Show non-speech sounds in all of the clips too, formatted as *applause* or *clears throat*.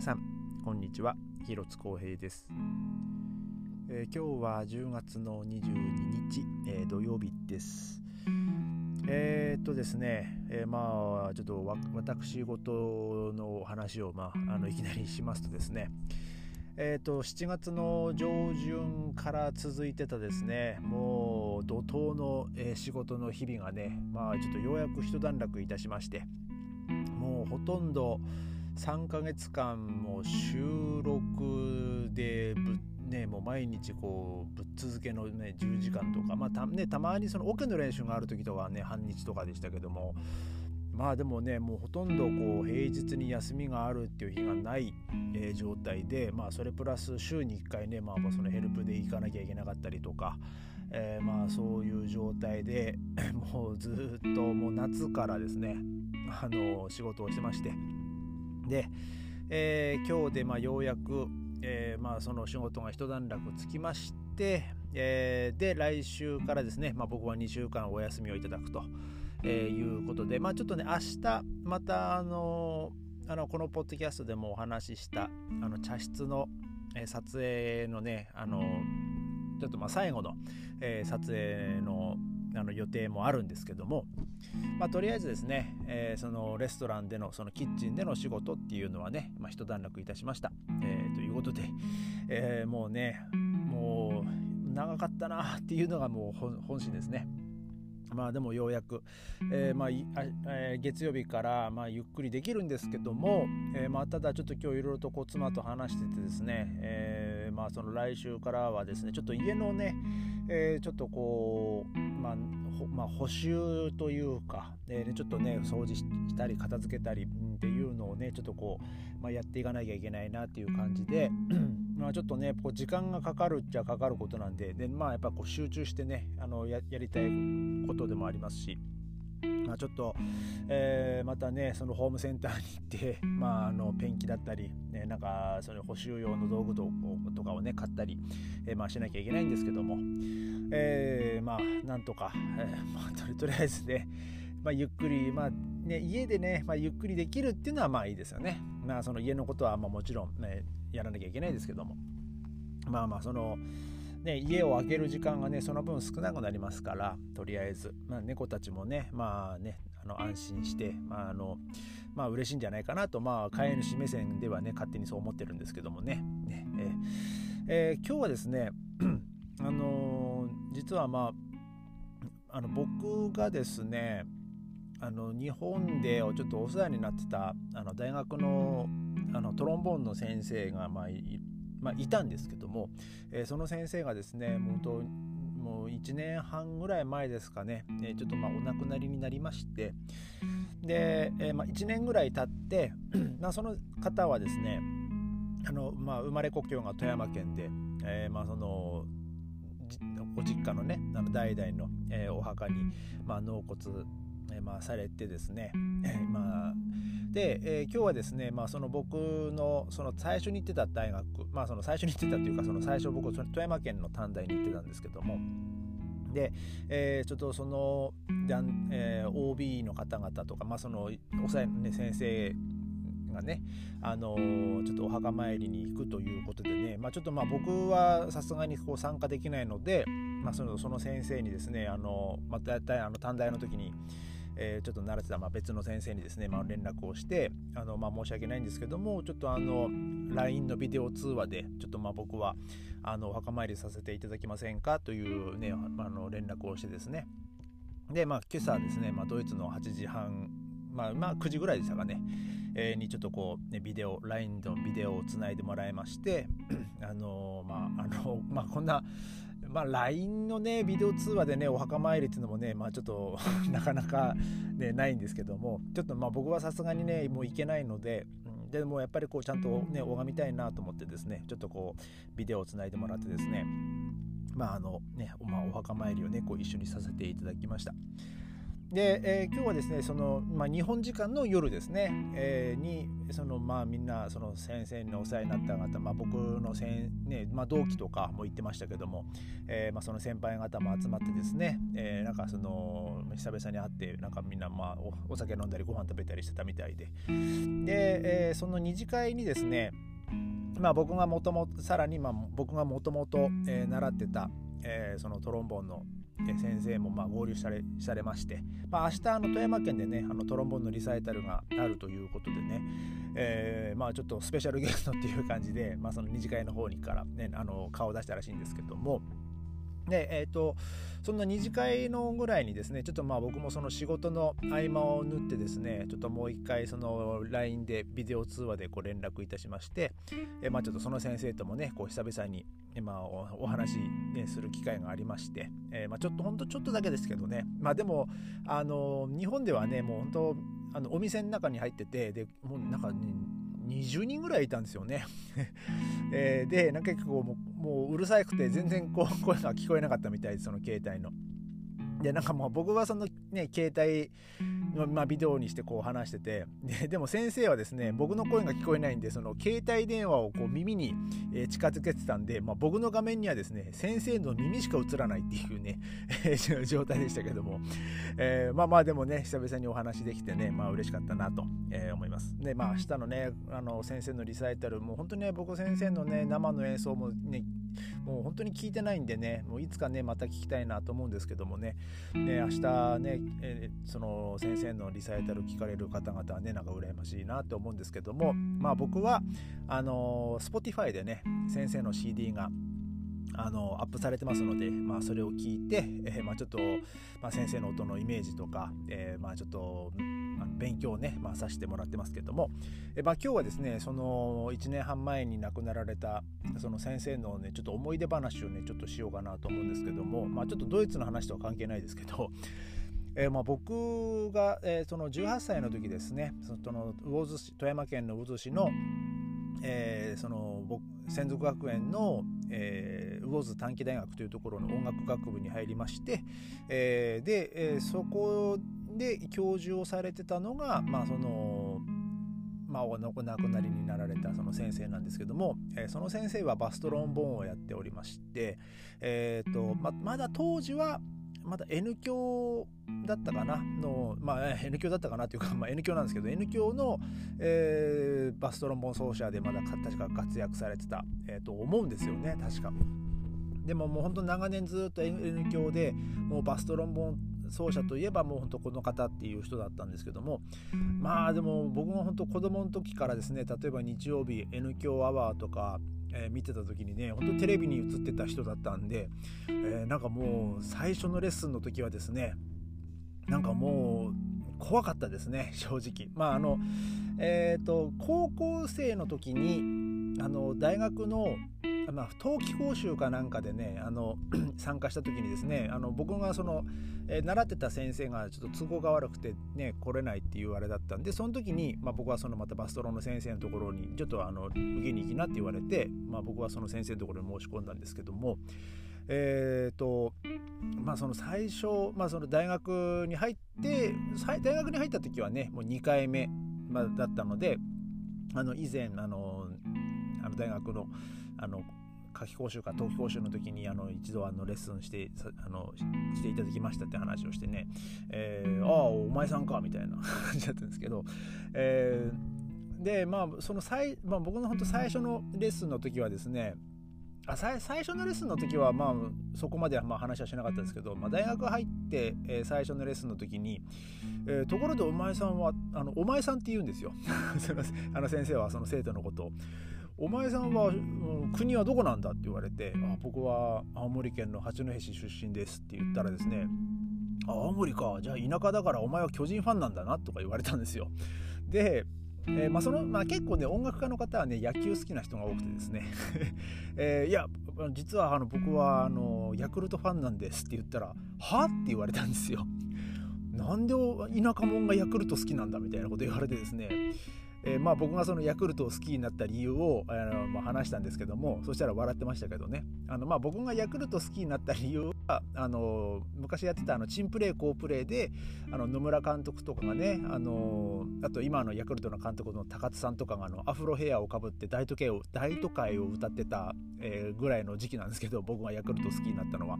皆さんこんにちは。広津光平です、えー、今日は10月の22日、えー、土曜日です。えー、っとですね、えまあちょっと私事の話を、まあ、あのいきなりしますとですね。えーと、7月の上旬から続いてたですねもう怒涛の、えー、仕事の日々がねまあちょっとようやく一段落いたしましてもうほとんど3ヶ月間も収録でぶね、もう毎日こうぶっ続けの、ね、10時間とか、まあたね、たまにそのオケの練習がある時とかはね半日とかでしたけどもまあでもねもうほとんどこう平日に休みがあるっていう日がない、えー、状態でまあそれプラス週に1回ね、まあ、そのヘルプで行かなきゃいけなかったりとか、えー、まあそういう状態で *laughs* もうずっともう夏からですねあの仕事をしてましてで、えー、今日でまあようやく、えー、まあその仕事が一段落つきまして、えー、で来週からですね、まあ、僕は2週間お休みをいただくと、えいうことで、まあ、ちょっとね明日またあのあのこのポッドキャストでもお話ししたあの茶室の、え撮影のねあのちょっとまあ最後の、え撮影のあの予定もあるんですけども、まあ、とりあえずですね、えー、そのレストランでのそのキッチンでの仕事っていうのはね、まあ、一段落いたしました。えー、ということで、えー、もうねもう長かったなっていうのがもう本心ですね。まあでもようやく、えー、まあえー、月曜日からまあゆっくりできるんですけども、えー、まあただちょっと今日いろいろとこう妻と話しててですね、えー、まあその来週からはですねちょっと家のね、えー、ちょっとこうまあまあ、補修というか、えー、ちょっとね掃除したり片付けたりっていうのをねちょっとこう、まあ、やっていかなきゃいけないなっていう感じで *clears throat* まあちょっとねこう時間がかかるっちゃかかることなんででまあやっぱこう集中してねあのやりたいことでもありますし。まあ、ちょっと、えー、またねそのホームセンターに行って、*laughs* まあ、あのペンキだったり、ね、なんかその補修用の道具とかをね買ったり、えー、まあ、しなきゃいけないんですけども、えー、まあなんとか、えまあ、とりあえずね、まあ、ゆっくり、まあね、家でね、まあ、ゆっくりできるっていうのはまあいいですよね。まあ、その家のことはまあもちろん、ね、やらなきゃいけないですけどもまあまあそのね、家を空ける時間がねその分少なくなりますからとりあえず、まあ、猫たちもねまあねあの安心して、まああのまあ嬉しいんじゃないかなと、まあ、飼い主目線ではね勝手にそう思ってるんですけどもね。ね、えーえー、今日はですね *clears throat* あのー、実はまああの僕がですねあの日本でちょっとお世話になってたあの大学のあのトロンボーンの先生が、まあいまあ、いたんですけども、えー、その先生がですねもうもう1年半ぐらい前ですかね、えー、ちょっとまあお亡くなりになりましてで、えー、まあ、1年ぐらい経って *clears throat* まあその方はですねあの、まあ、生まれ故郷が富山県で、えまあ、そのお実家のねあの代々の、えお墓に、まあ、納骨えまあ、されてですね、*laughs* まあ、で、えー、今日はですね、まあ、その僕のその最初に行ってた大学、まあ、その最初に行ってたというかその最初僕富山県の短大に行ってたんですけども。で、えー、ちょっとその、えー、OB の方々とか、まあ、そのおさえ、ね、先生がね、あのー、ちょっとお墓参りに行くということでね、まあ、ちょっとまあ僕はさすがにこう参加できないので、まあ、そのその先生にですね、あのまたあの短大の時に、えー、ちょっと慣れてた、まあ、別の先生にですね、まあ、連絡をしてあの、まあ、申し訳ないんですけどもちょっとあの LINE のビデオ通話でちょっとまあ僕はあのお墓参りさせていただけませんかというねあの連絡をしてですね。でまあ今朝ですね、まあ、ドイツの8時半まあ、まあ9時ぐらいでしたかね、えー、にちょっとこう、ね、ビデオ LINE のビデオをつないでもらいまして *clears throat* あのまああのまあこんなまあ、LINE のね、ビデオ通話でね、お墓参りっていうのもね、まあちょっと *laughs* なかなかね、ないんですけども、ちょっとまあ僕はさすがにね、もう行けないので、でもやっぱりこうちゃんとね、拝みたいなと思ってですね、ちょっとこう、ビデオをつないでもらってですね、まああのね、まあ、お墓参りをね、こう一緒にさせていただきました。で、えー、今日はですねその、まあ、日本時間の夜ですね、えー、にその、まあ、みんなその先生にお世話になった方、まあ、僕のせん、ねまあ、同期とかも言ってましたけども、えーまあ、その先輩方も集まってですね、えー、なんかその久々に会ってなんかみんな、まあお、お酒飲んだりご飯食べたりしてたみたいで。で、えー、その二次会にですねまあ、僕がもともとさらに、まあ、僕がもともと習ってた、えー、そのトロンボーンの先生もま合流されされまして、まあ、明日あの富山県でねあのトロンボーンのリサイタルがあるということでね、えー、まあちょっとスペシャルゲストっていう感じで、まあ、その二次会の方にから、ね、あの顔を出したらしいんですけどもでえっ、ー、とそんな二次会のぐらいにですねちょっとまあ僕もその仕事の合間を縫ってですねちょっともう一回その LINE でビデオ通話でこう連絡いたしまして、えまあちょっとその先生ともねこう久々に、まあ、お話、ね、する機会がありまして、えまあちょっとほんとちょっとだけですけどねまあでもあの日本ではねもう本当あのお店の中に入っててでもうなんか、ね、20人ぐらいいたんですよね。*laughs* えー、でなんか結構もうもううるさくて全然こう声が聞こえなかったみたいですその携帯の。でなんかもう僕はそのね携帯の、まあ、ビデオにしてこう話しててで *laughs* でも先生はですね僕の声が聞こえないんでその携帯電話をこう耳に、え近づけてたんで、まあ、僕の画面にはですね先生の耳しか映らないっていうね *laughs* 状態でしたけども、えー、まあまあでもね久々にお話できてねまあ嬉しかったなと、えー、思います。でまあ明日のねあの先生のリサイタルもう本当にね僕先生のね生の演奏もねもう本当に聞いてないんでねもういつかねまた聞きたいなと思うんですけどもね。ね明日ね、えー、その先生のリサイタル聞かれる方々はねなんか羨ましいなと思うんですけども。まあ僕はあの Spotify でね先生の CD があのアップされてますので、まあ、それを聞いて、えー、まあ、ちょっと、まあ、先生の音のイメージとか、えー、まあ、ちょっと勉強をね、まあ、させてもらってますけども、え、まあ、今日はですねその1年半前に亡くなられたその先生のねちょっと思い出話をねちょっとしようかなと思うんですけども、まあ、ちょっとドイツの話とは関係ないですけど、えまあ、僕が、えー、その18歳の時ですねその魚津市富山県の魚津市の、えー、その専属学園の、えー、魚津短期大学というところの音楽学部に入りまして、えー、で、えー、そこで教授をされてたのが、まあ、そのまあ、お亡くなりになられたその先生なんですけども、えー、その先生はバストロンボーンをやっておりまして、えーとままだ当時はまだ N 教だったかなの、まあ、N 教だったかなというか、まあ、N 教なんですけど N 教の、えー、バストロンボン奏者でまだ確か活躍されてた、えー、と思うんですよね確か。でももう本当長年ずっと N 教でもうバストロンボン奏者といえばもう本当この方っていう人だったんですけどもまあでも僕も本当子供の時からですね例えば日曜日 N 教アワーとかえー、見てた時にね本当テレビに映ってた人だったんで、えー、なんかもう最初のレッスンの時はですねなんかもう怖かったですね正直。まああのえっ、ー、と高校生の時にあの大学のまあ、冬季講習かなんかでねあの *clears throat* 参加した時にですねあの僕がその、え、習ってた先生がちょっと都合が悪くてね来れないっていうあれだったんでその時に、まあ、僕はそのまたバストロの先生のところにちょっとあの受けに行きなって言われて、まあ、僕はその先生のところに申し込んだんですけどもえーとまあ、その最初、まあ、その大学に入って大学に入った時はねもう2回目、だったのであの以前あのあの大学のあの夏季講習か冬季講習の時にあの一度あのレッスンしてあのしていただきましたって話をしてね、えー、ああお前さんかみたいな *laughs* 感じだったんですけど、えー、でまあその最、まあ、僕の本当最初のレッスンの時はですねあ最初のレッスンの時はまあそこまではまあ話はしなかったんですけど、まあ、大学入って、えー、最初のレッスンの時に、えー、ところでお前さんはあのお前さんって言うんですよ。*laughs* あの先生はその生徒のことを。お前さんは、うん、国はどこなんだって言われてあ僕は青森県の八戸市出身ですって言ったらですね青森かじゃあ田舎だからお前は巨人ファンなんだなとか言われたんですよでえー、まあそのまあ、結構ね音楽家の方はね野球好きな人が多くてですね、*laughs* えー、いや実はあの僕はあのヤクルトファンなんですって言ったら「は?」って言われたんですよ。なんで田舎者がヤクルト好きなんだみたいなこと言われてですねえー、まあ僕がそのヤクルトを好きになった理由をあの、まあ、話したんですけどもそしたら笑ってましたけどね。あの、まあ、僕がヤクルト好きになった理由はあの昔やってたあのチンプレー好プレーであの野村監督とかがねあのあと今のヤクルトの監督の高津さんとかがあのアフロヘアをかぶって大都会を大都会を歌ってた、えー、ぐらいの時期なんですけど僕がヤクルト好きになったのは、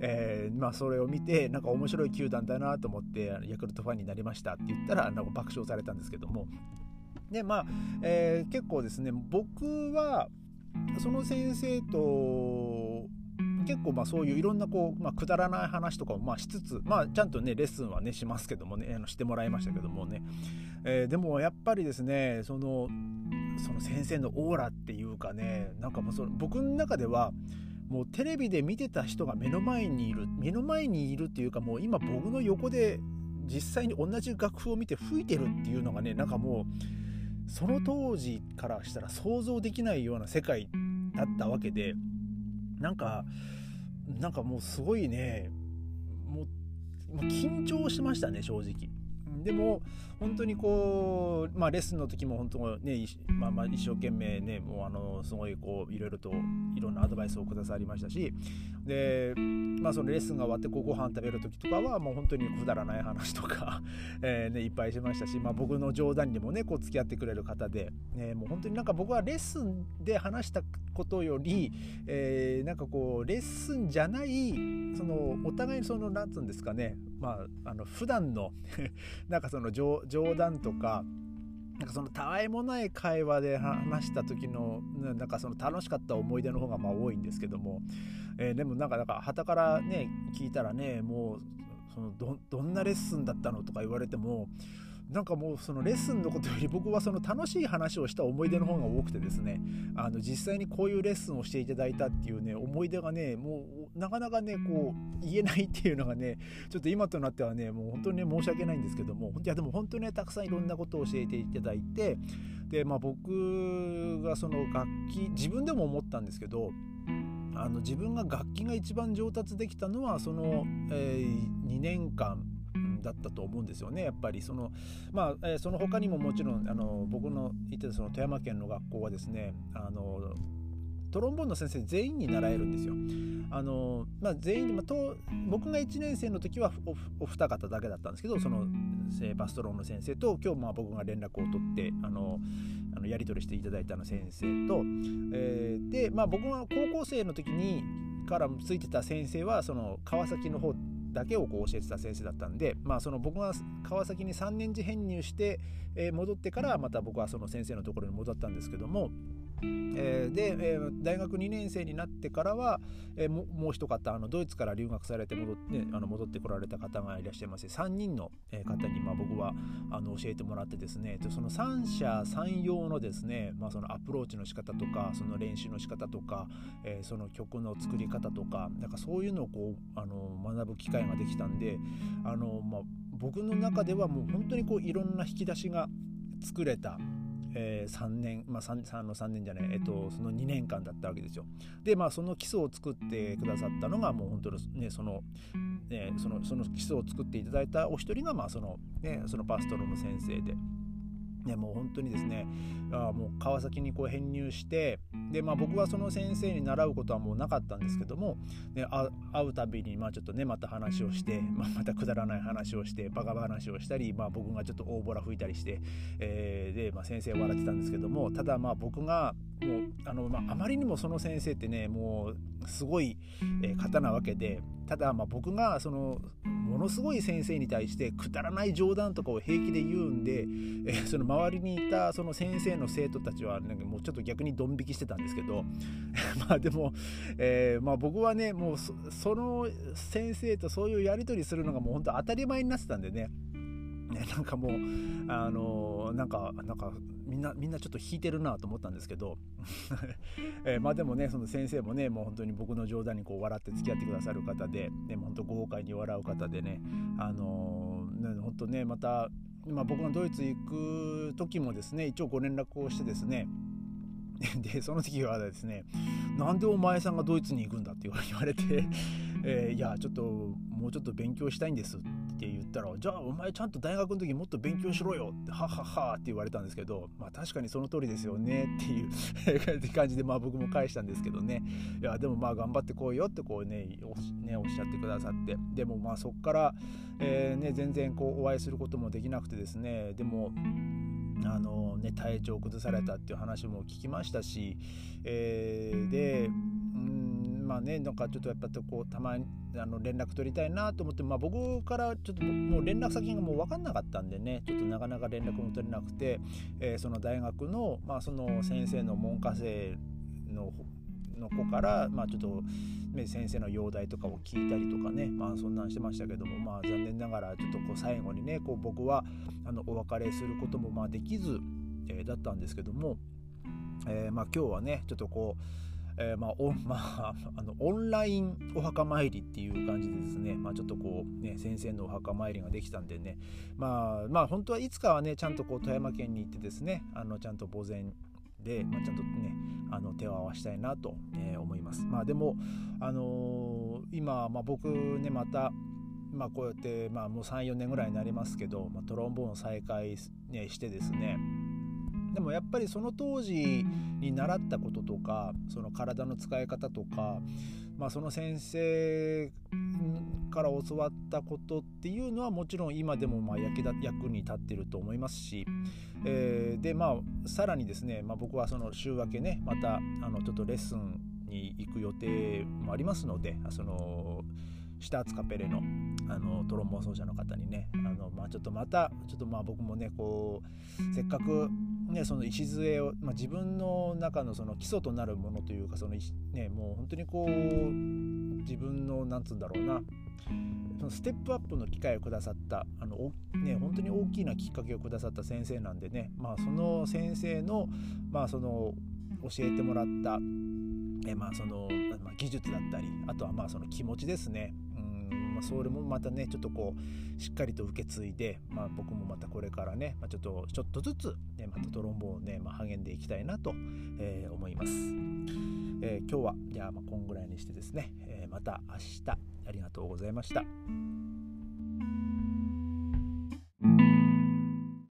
えー、まあ、それを見てなんか面白い球団だなと思ってヤクルトファンになりましたって言ったらなんか爆笑されたんですけども。でまあ、えー、結構ですね僕はその先生と結構まあそういういろんなこう、まあ、くだらない話とかをまあしつつ、まあ、ちゃんとねレッスンはねしますけどもねあのしてもらいましたけどもね、えー、でもやっぱりですねそのその先生のオーラっていうかねなんかもうその僕の中ではもうテレビで見てた人が目の前にいる目の前にいるっていうかもう今僕の横で実際に同じ楽譜を見て吹いてるっていうのがねなんかもうその当時からしたら想像できないような世界だったわけでなんかなんかもうすごいねもう緊張しましたね正直。でも本当にこう、まあ、レッスンの時も本当ね、まあ、まあ一生懸命ねもうあのすごいこういろいろといろんなアドバイスをくださりましたしで、まあ、そのレッスンが終わってこうご飯食べる時とかはもう本当にくだらない話とか *laughs* えね、いっぱいしましたし、まあ、僕の冗談にもねこう付き合ってくれる方で、ね、もう本当になんか僕はレッスンで話したことより、えー、なんかこうレッスンじゃないそのお互いにその何つうんですかねまああの普段の *laughs* なんかその冗談とかなんかそのたわいもない会話で話した時のなんかその楽しかった思い出の方がまあ多いんですけども、えー、でもなんかなんか旗からね聞いたらねもうそのどどんなレッスンだったのとか言われてもなんかもうそのレッスンのことより僕はその楽しい話をした思い出の方が多くてですねあの実際にこういうレッスンをしていただいたっていうね思い出がねもうなかなかねこう言えないっていうのがねちょっと今となってはねもう本当にね申し訳ないんですけどもいやでも本当にねたくさんいろんなことを教えていただいてでまあ僕がその楽器自分でも思ったんですけどあの自分が楽器が一番上達できたのはその、えー、2年間だったと思うん。ですよねやっぱりそのまあ、えー、その他にももちろんあの僕の行ってたその富山県の学校はですねあのトロンボーンの先生全員に習えるんですよ。あのまあ、全員で、まあ、と僕が1年生の時はお二方だけだったんですけどそのバストロンの先生と今日まあ僕が連絡を取ってあのあのやり取りしていただいたの先生と、えー、で、まあ、僕が高校生の時にからついてた先生はその川崎の方だけをこう教えてた先生だったんで、まあ、その僕が川崎に3年次編入して、え、戻ってからまた僕はその先生のところに戻ったんですけどもえー、で、えー、大学2年生になってからは、えー、ももう一方あのドイツから留学されて戻って、あの戻ってこられた方がいらっしゃいまして3人の方に、まあ、僕はあの教えてもらってですねその三者三様のですね、まあ、そのアプローチの仕方とかその練習の仕方とか、えー、その曲の作り方とかなんかそういうのをこうあの学ぶ機会ができたんであの、まあ、僕の中ではもう本当にこういろんな引き出しが作れたえー、3年、まあ3、3, の3年じゃない、えっと、その2年間だったわけですよ。で、まあ、その基礎を作ってくださったのが、もう本当のね、その、ね、その、その基礎を作っていただいたお一人が、まあ、その、ね、そのパストロの先生で。ね、もう本当にですねあもう川崎にこう編入してで、まあ、僕はその先生に習うことはもうなかったんですけども、ね、会うたびにまあちょっとねまた話をして、まあ、またくだらない話をしてバカ話をしたり、まあ、僕がちょっと大ボラ吹いたりして、えー、で、まあ、先生笑ってたんですけどもただまあ僕がもうあの、まあ、あまりにもその先生ってねもうすごい、方なわけでただまあ僕がそのものすごい先生に対してくだらない冗談とかを平気で言うんで、え、その周りにいたその先生の生徒たちはなんかもうちょっと逆にドン引きしてたんですけど *laughs* まあでも、えー、まあ、僕はねもうその先生とそういうやり取りするのがもう本当当たり前になってたんでね。ね、*laughs* なんかもうあの、なんかなんかみんなみんなちょっと引いてるなと思ったんですけど、*laughs* え、まあでもねその先生もねもう本当に僕の冗談にこう笑って付き合ってくださる方ででも本当豪快に笑う方でねあの、本当ねまた今僕がドイツ行く時もですね一応ご連絡をしてですね *laughs* でその時はですね「なんでお前さんがドイツに行くんだ?」って言われて、えー、いやちょっともうちょっと勉強したいんです」ってって言ったら「じゃあお前ちゃんと大学の時もっと勉強しろよ」って「ははは」って言われたんですけどまあ確かにその通りですよねっていう *laughs* 感じでまあ僕も返したんですけどねいやでもまあ頑張ってこいよってこうねねおっしゃってくださって。でもまあそっから、えー、ね、全然こうお会いすることもできなくてですね。でもあのね、体調を崩されたっていう話も聞きましたし、えー、でうんまあねなんかちょっとやっぱこうたまにあの連絡取りたいなと思って、まあ、僕からちょっともう連絡先がもう分かんなかったんでねちょっとなかなか連絡も取れなくて、えー、その大学の,、まあその先生の門下生のの子から、まあ、ちょっと、ね、先生の容体とかを聞いたりとかね、まあ、そんなんしてましたけども、まあ、残念ながらちょっとこう最後にねこう僕はあのお別れすることもまあできず、えー、だったんですけども、えー、まあ、今日はねちょっとこうえー、まあおまあ、あのオンラインお墓参りっていう感じでですね、まあ、ちょっとこう、ね、先生のお墓参りができたんでね、まあ、まあ本当はいつかはねちゃんとこう富山県に行ってですねあのちゃんと墓前で、まあ、ちゃんとねあの手を合わしたいなと、えー、思います。まあ、でも、あのー、今、まあ、僕ねまたまあ、こうやって、まあ、もう34年ぐらいになりますけど、まあ、トロンボーン再開、ね、してですねでもやっぱりその当時に習ったこととかその体の使い方とか、まあ、その先生から教わったことっていうのはもちろん今でもまあ役役に立ってると思いますし、えー、でまあさらにですね、まあ、僕はその週明けねまたあのちょっとレッスンに行く予定もありますのでそのシターツカペレのあのトロンボン奏者の方にねあの、まあ、ちょっとまたちょっとまあ僕もねこうせっかく、ね、その礎を、まあ、自分の中のその基礎となるものというかその、ね、もう本当にこう自分のなんつうんだろうなそのステップアップの機会をくださったあの、ね、本当に大きなきっかけをくださった先生なんでね、まあ、その先生の,、まあその教えてもらったえまあそのま、技術だったりあとはまあその気持ちですね。まあ、それもまたねちょっとこうしっかりと受け継いで、まあ、僕もまたこれからね、まあ、ちょっとちょっとずつ、ね、またトロンボーンをね、まあ、励んでいきたいなと、えー、思います、えー、今日はじゃあまあこんぐらいにしてですね、えー、また明日ありがとうございました。